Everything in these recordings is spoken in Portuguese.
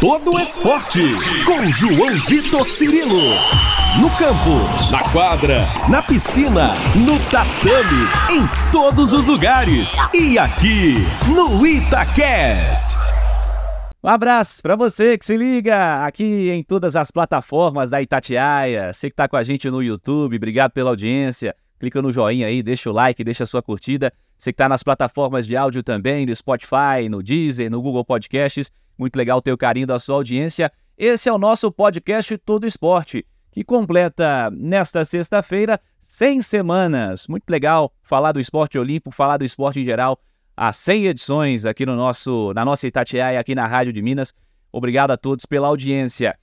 todo o esporte. Com João Vitor Cirilo. No campo, na quadra, na piscina, no tatame, em todos os lugares. E aqui, no Itacast. Um abraço para você que se liga aqui em todas as plataformas da Itatiaia. Você que está com a gente no YouTube, obrigado pela audiência. Clica no joinha aí, deixa o like, deixa a sua curtida. Você que está nas plataformas de áudio também, no Spotify, no Deezer, no Google Podcasts. Muito legal ter o carinho da sua audiência. Esse é o nosso podcast Todo Esporte, que completa nesta sexta-feira 100 semanas. Muito legal falar do esporte olímpico, falar do esporte em geral. Há 100 edições aqui no nosso, na nossa Itatiaia, aqui na Rádio de Minas. Obrigado a todos pela audiência.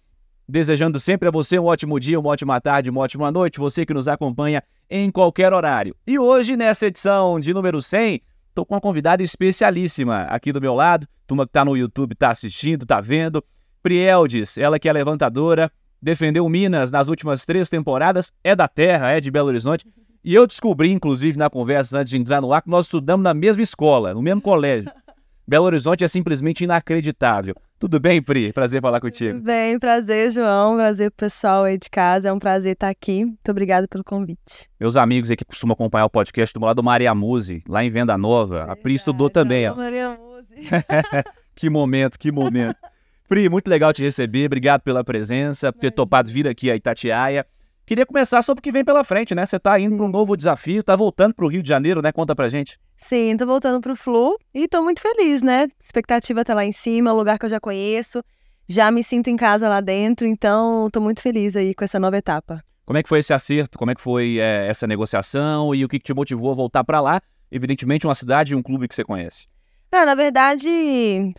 Desejando sempre a você um ótimo dia, uma ótima tarde, uma ótima noite, você que nos acompanha em qualquer horário. E hoje, nessa edição de número 100, Estou com uma convidada especialíssima aqui do meu lado. Turma que está no YouTube está assistindo, está vendo. Prieldes, ela que é levantadora, defendeu Minas nas últimas três temporadas, é da terra, é de Belo Horizonte. E eu descobri, inclusive, na conversa antes de entrar no ar, que nós estudamos na mesma escola, no mesmo colégio. Belo Horizonte é simplesmente inacreditável. Tudo bem, Pri? Prazer falar contigo. Tudo bem, prazer, João. Prazer pro pessoal aí de casa. É um prazer estar aqui. Muito obrigada pelo convite. Meus amigos aí que costumam acompanhar o podcast do lado do Maria Muse, lá em Venda Nova. Verdade, a Pri estudou também. Ó. Maria Muse. que momento, que momento. Pri, muito legal te receber. Obrigado pela presença, por ter topado vir aqui a Itatiaia. Queria começar sobre o que vem pela frente, né? Você está indo para um novo desafio, está voltando para o Rio de Janeiro, né? Conta pra gente. Sim, estou voltando para o Flu e estou muito feliz, né? Expectativa tá lá em cima, lugar que eu já conheço, já me sinto em casa lá dentro, então estou muito feliz aí com essa nova etapa. Como é que foi esse acerto? Como é que foi é, essa negociação e o que, que te motivou a voltar para lá? Evidentemente, uma cidade e um clube que você conhece. Ah, na verdade,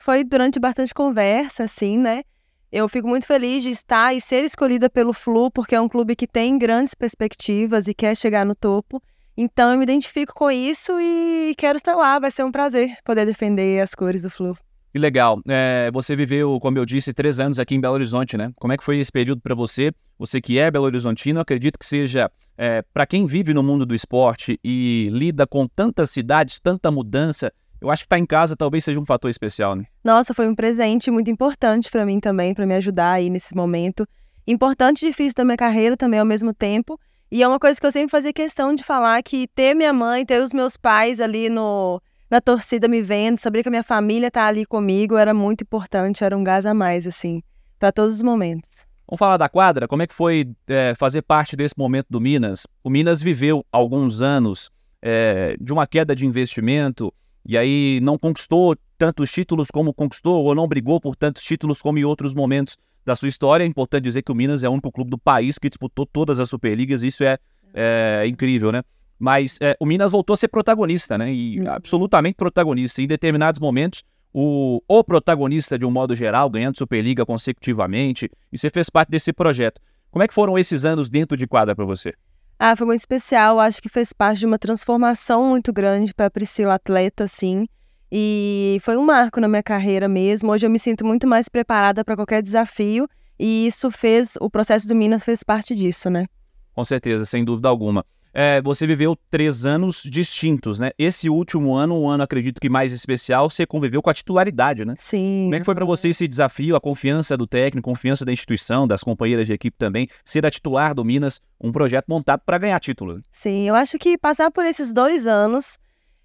foi durante bastante conversa, assim, né? Eu fico muito feliz de estar e ser escolhida pelo Flu, porque é um clube que tem grandes perspectivas e quer chegar no topo. Então eu me identifico com isso e quero estar lá. Vai ser um prazer poder defender as cores do Flu. Que legal. É, você viveu, como eu disse, três anos aqui em Belo Horizonte, né? Como é que foi esse período para você? Você que é Belo Horizontino, acredito que seja é, para quem vive no mundo do esporte e lida com tantas cidades, tanta mudança, eu acho que estar tá em casa talvez seja um fator especial, né? Nossa, foi um presente muito importante para mim também, para me ajudar aí nesse momento. Importante e difícil da minha carreira também ao mesmo tempo. E é uma coisa que eu sempre fazia questão de falar que ter minha mãe, ter os meus pais ali no na torcida me vendo, saber que a minha família tá ali comigo era muito importante, era um gás a mais assim, para todos os momentos. Vamos falar da quadra? Como é que foi é, fazer parte desse momento do Minas? O Minas viveu alguns anos é, de uma queda de investimento, e aí não conquistou tantos títulos como conquistou, ou não brigou por tantos títulos como em outros momentos da sua história. É importante dizer que o Minas é o único clube do país que disputou todas as Superligas, isso é, é incrível, né? Mas é, o Minas voltou a ser protagonista, né? E uhum. absolutamente protagonista. Em determinados momentos, o, o protagonista, de um modo geral, ganhando Superliga consecutivamente, e você fez parte desse projeto. Como é que foram esses anos dentro de quadra para você? Ah, foi muito especial. Acho que fez parte de uma transformação muito grande para Priscila atleta, assim. E foi um marco na minha carreira mesmo. Hoje eu me sinto muito mais preparada para qualquer desafio e isso fez, o processo do Minas fez parte disso, né? Com certeza, sem dúvida alguma é, você viveu três anos distintos, né? Esse último ano, um ano, acredito que mais especial, você conviveu com a titularidade, né? Sim. Como é que foi para você esse desafio, a confiança do técnico, confiança da instituição, das companheiras de equipe também, ser a titular do Minas, um projeto montado para ganhar título? Sim, eu acho que passar por esses dois anos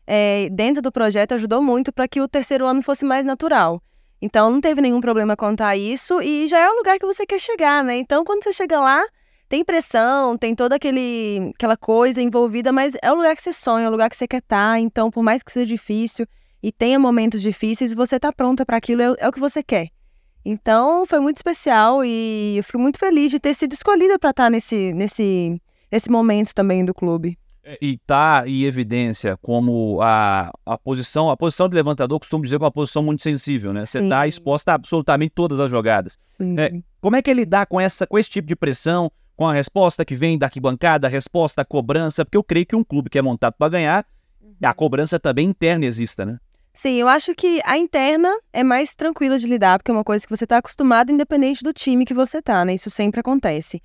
é, dentro do projeto ajudou muito para que o terceiro ano fosse mais natural. Então não teve nenhum problema a isso e já é o lugar que você quer chegar, né? Então quando você chega lá, tem pressão, tem toda aquele, aquela coisa envolvida, mas é o lugar que você sonha, é o lugar que você quer estar. Tá. Então, por mais que seja difícil e tenha momentos difíceis, você tá pronta para aquilo, é, é, o que você quer. Então, foi muito especial e eu fico muito feliz de ter sido escolhida para estar tá nesse, nesse, nesse momento também do clube. É, e tá em evidência como a, a posição, a posição de levantador, costumo dizer que é uma posição muito sensível, né? Você está exposta a absolutamente todas as jogadas. É, como é que ele dá com essa com esse tipo de pressão? Com a resposta que vem da arquibancada, a resposta, a cobrança, porque eu creio que um clube que é montado para ganhar, uhum. a cobrança também interna exista, né? Sim, eu acho que a interna é mais tranquila de lidar, porque é uma coisa que você está acostumado, independente do time que você tá, né? Isso sempre acontece.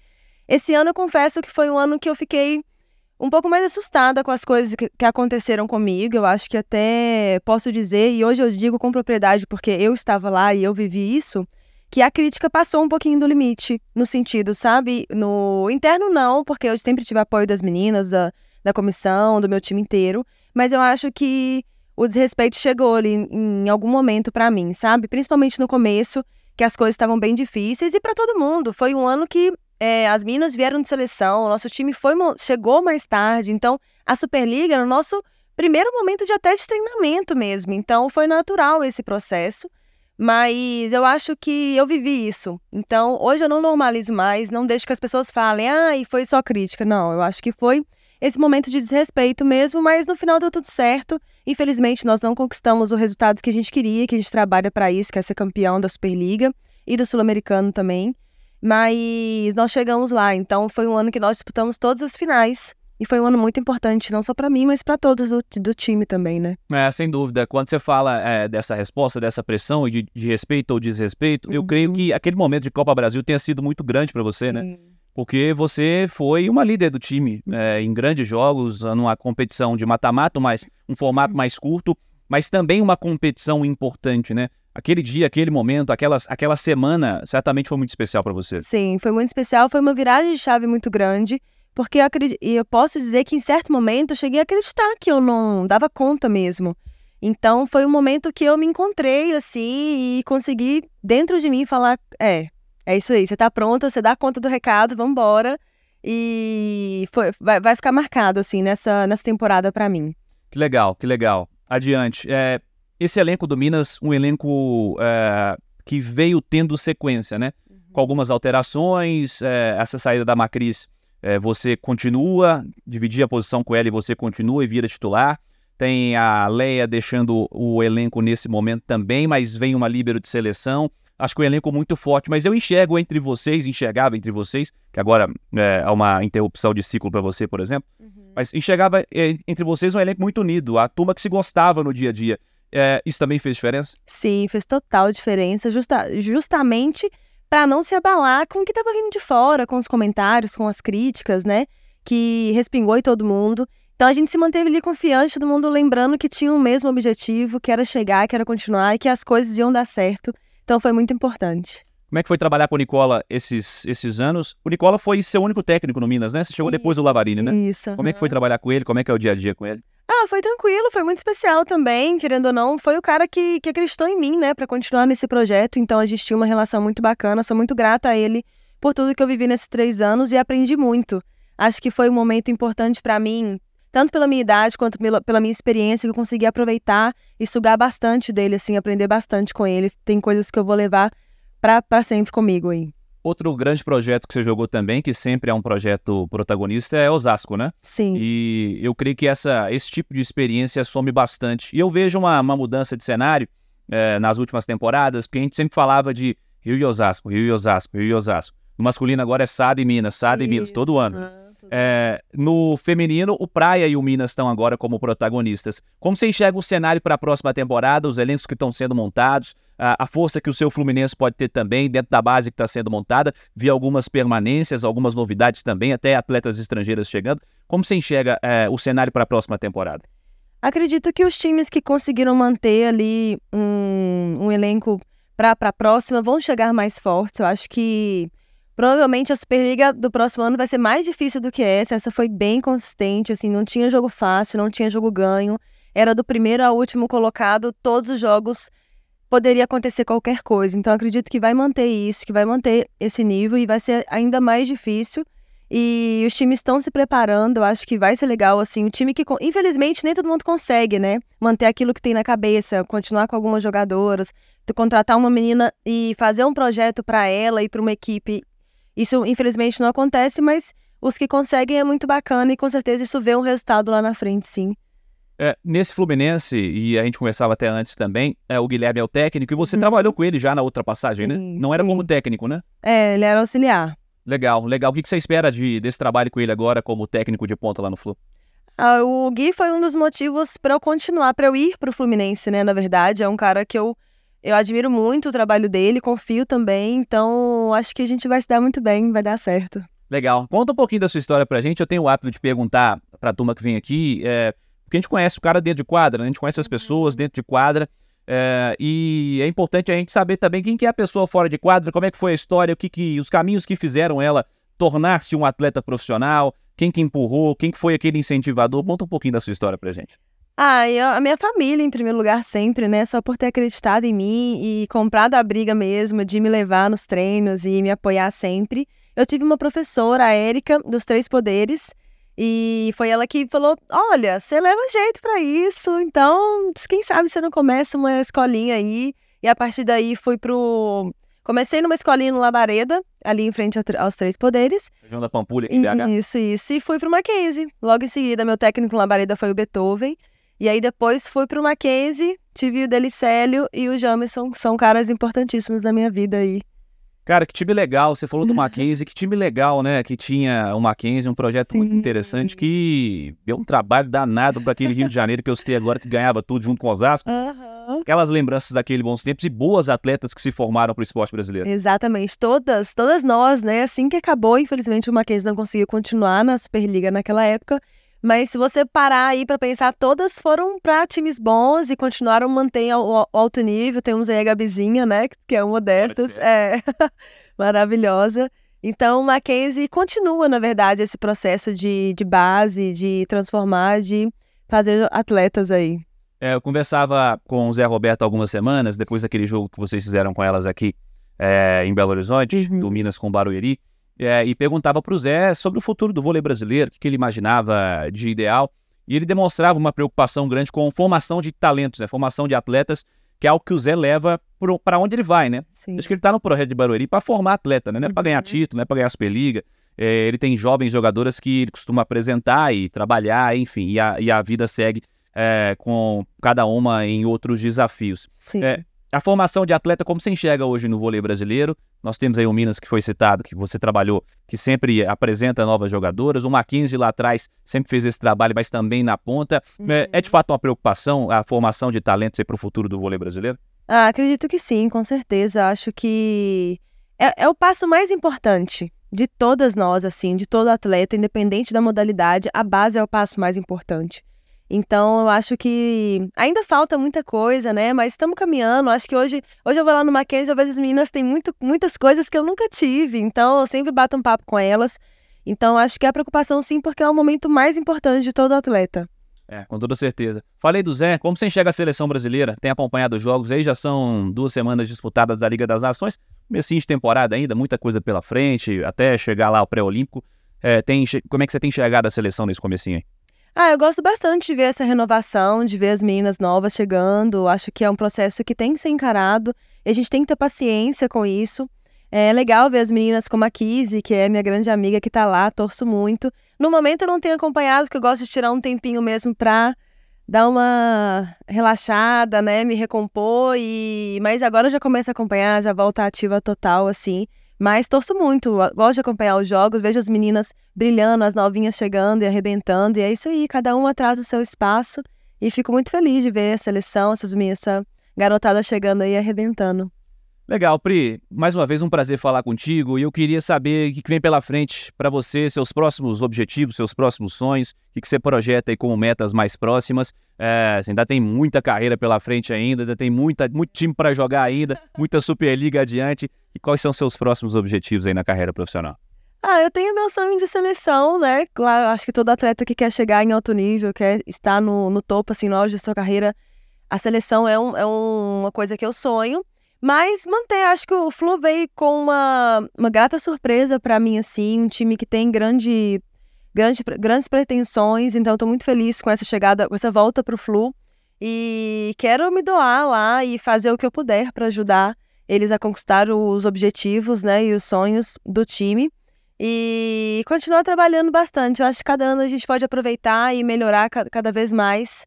Esse ano eu confesso que foi um ano que eu fiquei um pouco mais assustada com as coisas que, que aconteceram comigo. Eu acho que até posso dizer, e hoje eu digo com propriedade, porque eu estava lá e eu vivi isso, que a crítica passou um pouquinho do limite, no sentido, sabe? No interno, não, porque eu sempre tive apoio das meninas, da, da comissão, do meu time inteiro, mas eu acho que o desrespeito chegou ali em algum momento para mim, sabe? Principalmente no começo, que as coisas estavam bem difíceis e para todo mundo. Foi um ano que é, as minas vieram de seleção, o nosso time foi chegou mais tarde, então a Superliga era o nosso primeiro momento de até de treinamento mesmo. Então foi natural esse processo. Mas eu acho que eu vivi isso. Então, hoje eu não normalizo mais, não deixo que as pessoas falem, ah, e foi só crítica. Não, eu acho que foi esse momento de desrespeito mesmo, mas no final deu tudo certo. Infelizmente, nós não conquistamos o resultado que a gente queria, que a gente trabalha para isso, que é ser campeão da Superliga e do Sul-Americano também. Mas nós chegamos lá, então foi um ano que nós disputamos todas as finais. E foi um ano muito importante, não só para mim, mas para todos do, do, time também, né? É, sem dúvida. Quando você fala é, dessa resposta, dessa pressão de, de respeito ou desrespeito, uhum. eu creio que aquele momento de Copa Brasil tenha sido muito grande para você, né? Sim. né? Porque você foi uma líder do time é, em grandes jogos, numa competição de mata-mata, mas um formato mais curto, mas também uma competição importante, né? Aquele dia, aquele momento, aquelas, aquela semana, certamente foi muito especial para você. Sim, foi muito especial, foi uma viragem de chave muito grande. Porque eu, acredito, eu posso dizer que em certo momento eu cheguei a acreditar que eu não dava conta mesmo. Então foi um momento que eu me encontrei assim e consegui dentro de mim falar, é, é isso aí, você tá pronta, você dá conta do recado, vamos embora. E foi, vai, vai ficar marcado assim nessa, nessa temporada para mim. Que legal, que legal. Adiante. É, esse elenco do Minas, um elenco é, que veio tendo sequência, né? Uhum. Com algumas alterações, é, essa saída da Macris é, você continua, dividir a posição com ela e você continua e vira titular. Tem a Leia deixando o elenco nesse momento também, mas vem uma líbero de seleção. Acho que o elenco muito forte, mas eu enxergo entre vocês, enxergava entre vocês, que agora é, é uma interrupção de ciclo para você, por exemplo, uhum. mas enxergava é, entre vocês um elenco muito unido, a turma que se gostava no dia a dia. É, isso também fez diferença? Sim, fez total diferença, justa, justamente para não se abalar com o que estava vindo de fora, com os comentários, com as críticas, né? Que respingou em todo mundo. Então a gente se manteve ali confiante, todo mundo lembrando que tinha o mesmo objetivo, que era chegar, que era continuar e que as coisas iam dar certo. Então foi muito importante. Como é que foi trabalhar com o Nicola esses, esses anos? O Nicola foi seu único técnico no Minas, né? Você chegou isso, depois do Lavarini, né? Isso. Como é que foi trabalhar com ele? Como é que é o dia a dia com ele? Ah, foi tranquilo, foi muito especial também, querendo ou não. Foi o cara que, que acreditou em mim, né, para continuar nesse projeto. Então a gente tinha uma relação muito bacana. Sou muito grata a ele por tudo que eu vivi nesses três anos e aprendi muito. Acho que foi um momento importante para mim, tanto pela minha idade quanto pela minha experiência, que eu consegui aproveitar e sugar bastante dele, assim, aprender bastante com ele. Tem coisas que eu vou levar para sempre comigo aí. Outro grande projeto que você jogou também, que sempre é um projeto protagonista, é Osasco, né? Sim. E eu creio que essa, esse tipo de experiência some bastante. E eu vejo uma, uma mudança de cenário é, nas últimas temporadas, porque a gente sempre falava de Rio e Osasco, Rio e Osasco, Rio e Osasco. No masculino agora é Sada e Minas, Sada e Minas, todo ano. É, no feminino, o Praia e o Minas estão agora como protagonistas. Como você enxerga o cenário para a próxima temporada, os elencos que estão sendo montados, a, a, força que o seu Fluminense pode ter também dentro da base que está sendo montada? Vi algumas permanências, algumas novidades também, até atletas estrangeiras chegando. Como você enxerga é, o cenário para a próxima temporada? Acredito que os times que conseguiram manter ali um, um elenco para a próxima vão chegar mais fortes. Eu acho que Provavelmente a Superliga do próximo ano vai ser mais difícil do que essa. Essa foi bem consistente, assim, não tinha jogo fácil, não tinha jogo ganho. Era do primeiro ao último colocado, todos os jogos poderia acontecer qualquer coisa. Então acredito que vai manter isso, que vai manter esse nível e vai ser ainda mais difícil. E os times estão se preparando, eu acho que vai ser legal, assim, o time que, infelizmente, nem todo mundo consegue, né, manter aquilo que tem na cabeça, continuar com algumas jogadoras, contratar uma menina e fazer um projeto para ela e para uma equipe isso, infelizmente, não acontece, mas os que conseguem é muito bacana e com certeza isso vê um resultado lá na frente, sim. É, nesse Fluminense, e a gente conversava até antes também, é, o Guilherme é o técnico, e você uhum. trabalhou com ele já na outra passagem, né? sim, né? Não sim. era como técnico, né? É, ele era auxiliar. Legal, legal. O que você espera de, desse trabalho com ele agora como técnico de ponta lá no Flu? Ah, o Gui foi um dos motivos para eu continuar, para eu ir para o Fluminense, né? Na verdade, é um cara que eu eu admiro muito o trabalho dele, confio também, então acho que a gente vai se dar muito bem, vai dar certo. Legal. Conta um pouquinho da sua história pra gente. Eu tenho o hábito de perguntar pra turma que vem aqui, é, porque a gente conhece o cara dentro de quadra, né? a gente conhece as pessoas dentro de quadra. É, e é importante a gente saber também quem que é a pessoa fora de quadra, como é que foi a história, o que, que os caminhos que fizeram ela tornar-se um atleta profissional, quem que empurrou, quem que foi aquele incentivador. Conta um pouquinho da sua história pra gente. Ah, eu, a minha família, em primeiro lugar, sempre, né? Só por ter acreditado em mim e comprado a briga mesmo de me levar nos treinos e me apoiar sempre. Eu tive uma professora, a Érica, dos Três Poderes, e foi ela que falou: Olha, você leva jeito para isso, então quem sabe você não começa uma escolinha aí. E a partir daí fui pro. Comecei numa escolinha no Labareda, ali em frente aos Três Poderes. Região da Pampulha, aqui em BH. Isso, isso. E fui pro Mackenzie. Logo em seguida, meu técnico no Labareda foi o Beethoven. E aí depois fui pro Mackenzie, tive o Delicélio e o Jamerson, que são caras importantíssimos na minha vida aí. Cara, que time legal. Você falou do Mackenzie, que time legal, né? Que tinha o Mackenzie, um projeto Sim. muito interessante que deu um trabalho danado para aquele Rio de Janeiro que eu citei agora, que ganhava tudo junto com Osasco. Uhum. Aquelas lembranças daquele bons tempos e boas atletas que se formaram para o esporte brasileiro. Exatamente, todas, todas nós, né? Assim que acabou, infelizmente o Mackenzie não conseguiu continuar na Superliga naquela época. Mas se você parar aí para pensar, todas foram para times bons e continuaram mantendo o alto nível. Temos aí a Gabizinha, né? Que é uma dessas. É. Maravilhosa. Então, Mackenzie continua, na verdade, esse processo de, de base, de transformar, de fazer atletas aí. É, eu conversava com o Zé Roberto algumas semanas, depois daquele jogo que vocês fizeram com elas aqui é, em Belo Horizonte, uhum. do Minas com Barueri é, e perguntava para o Zé sobre o futuro do vôlei brasileiro, o que, que, ele imaginava de ideal. E ele demonstrava uma preocupação grande com formação de talentos, né, formação de atletas, que é algo que o Zé leva para onde ele vai, né? Sim. Acho que ele está no projeto de Barueri para formar atleta, né? Não é para ganhar uhum. título, não é para ganhar Superliga. É, ele tem jovens jogadoras que ele costuma apresentar e trabalhar, enfim, e a, e a vida segue é, com cada uma em outros desafios. Sim. É, a formação de atleta, como você enxerga hoje no vôlei brasileiro? Nós temos aí o Minas que foi citado, que você trabalhou, que sempre apresenta novas jogadoras. O Mackenzie lá atrás sempre fez esse trabalho, mas também na ponta. Uhum. É, é, de fato uma preocupação a formação de talentos para o futuro do vôlei brasileiro? Ah, acredito que sim, com certeza. Acho que é, é o passo mais importante de todas nós, assim, de todo atleta, independente da modalidade, a base é o passo mais importante. Então, eu acho que ainda falta muita coisa, né? Mas estamos caminhando. Acho que hoje, hoje eu vou lá no Mackenzie, eu vejo as meninas têm muito, muitas coisas que eu nunca tive. Então, eu sempre bato um papo com elas. Então, acho que é a preocupação sim, porque é o momento mais importante de todo atleta. É, com toda certeza. Falei do Zé, como você enxerga a seleção brasileira? Tem acompanhado os jogos aí, já são duas semanas disputadas da Liga das Nações. Comecinho de temporada ainda, muita coisa pela frente, até chegar lá ao pré-olímpico. É, tem, como é que você tem enxergado a seleção nesse comecinho aí? Ah, eu gosto bastante de ver essa renovação, de ver as meninas novas chegando. Acho que é um processo que tem que ser encarado e a gente tem que ter paciência com isso. É legal ver as meninas como a Kizzy, que é minha grande amiga que tá lá, torço muito. No momento eu não tenho acompanhado, porque eu gosto de tirar um tempinho mesmo pra dar uma relaxada, né, me recompor e mas agora eu já começo a acompanhar, já volto ativa total assim. Mas torço muito, gosto de acompanhar os jogos, vejo as meninas brilhando, as novinhas chegando e arrebentando, e é isso aí, cada um atrás do seu espaço. E fico muito feliz de ver a seleção, essas minhas, essa garotada chegando aí arrebentando. Legal, Pri. Mais uma vez um prazer falar contigo e eu queria saber o que vem pela frente para você, seus próximos objetivos, seus próximos sonhos, o que você projeta aí como metas mais próximas. É, você ainda tem muita carreira pela frente ainda, ainda tem muita, muito time para jogar ainda, muita Superliga adiante. E quais são seus próximos objetivos aí na carreira profissional? Ah, eu tenho meu sonho de seleção, né? Claro, acho que todo atleta que quer chegar em alto nível, quer estar no, no topo, assim, no auge da sua carreira, a seleção é, um, é um, uma coisa que eu sonho. Mas manter, acho que o Flu veio com uma, uma grata surpresa para mim, assim, um time que tem grande, grande, grandes pretensões, então estou muito feliz com essa chegada, com essa volta para o Flu. E quero me doar lá e fazer o que eu puder para ajudar eles a conquistar os objetivos, né, e os sonhos do time. E continuar trabalhando bastante. Eu acho que cada ano a gente pode aproveitar e melhorar cada vez mais.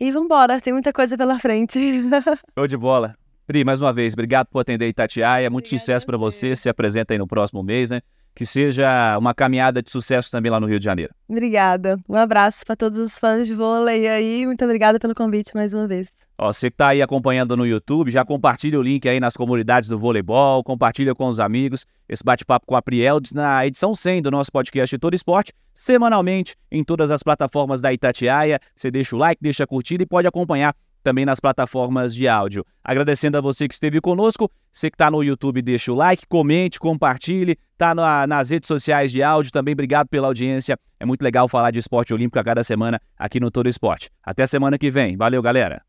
E vamos embora, tem muita coisa pela frente. Show de bola. Pri, mais uma vez, obrigado por atender Itatiaia. Muito Obrigada sucesso para você. Se apresenta aí no próximo mês, né? Que seja uma caminhada de sucesso também lá no Rio de Janeiro. Obrigada. Um abraço para todos os fãs de vôlei aí. Muito obrigada pelo convite mais uma vez. Ó, você que tá aí acompanhando no YouTube, já compartilha o link aí nas comunidades do voleibol, compartilha com os amigos esse bate-papo com a Prieldes na edição 100 do nosso podcast Todo Esporte, semanalmente em todas as plataformas da Itatiaia. Você deixa o like, deixa a curtida e pode acompanhar também nas plataformas de áudio. Agradecendo a você que esteve conosco. Você que está no YouTube, deixa o like, comente, compartilhe. Está na, nas redes sociais de áudio também. Obrigado pela audiência. É muito legal falar de esporte olímpico a cada semana aqui no Todo Esporte. Até semana que vem. Valeu, galera.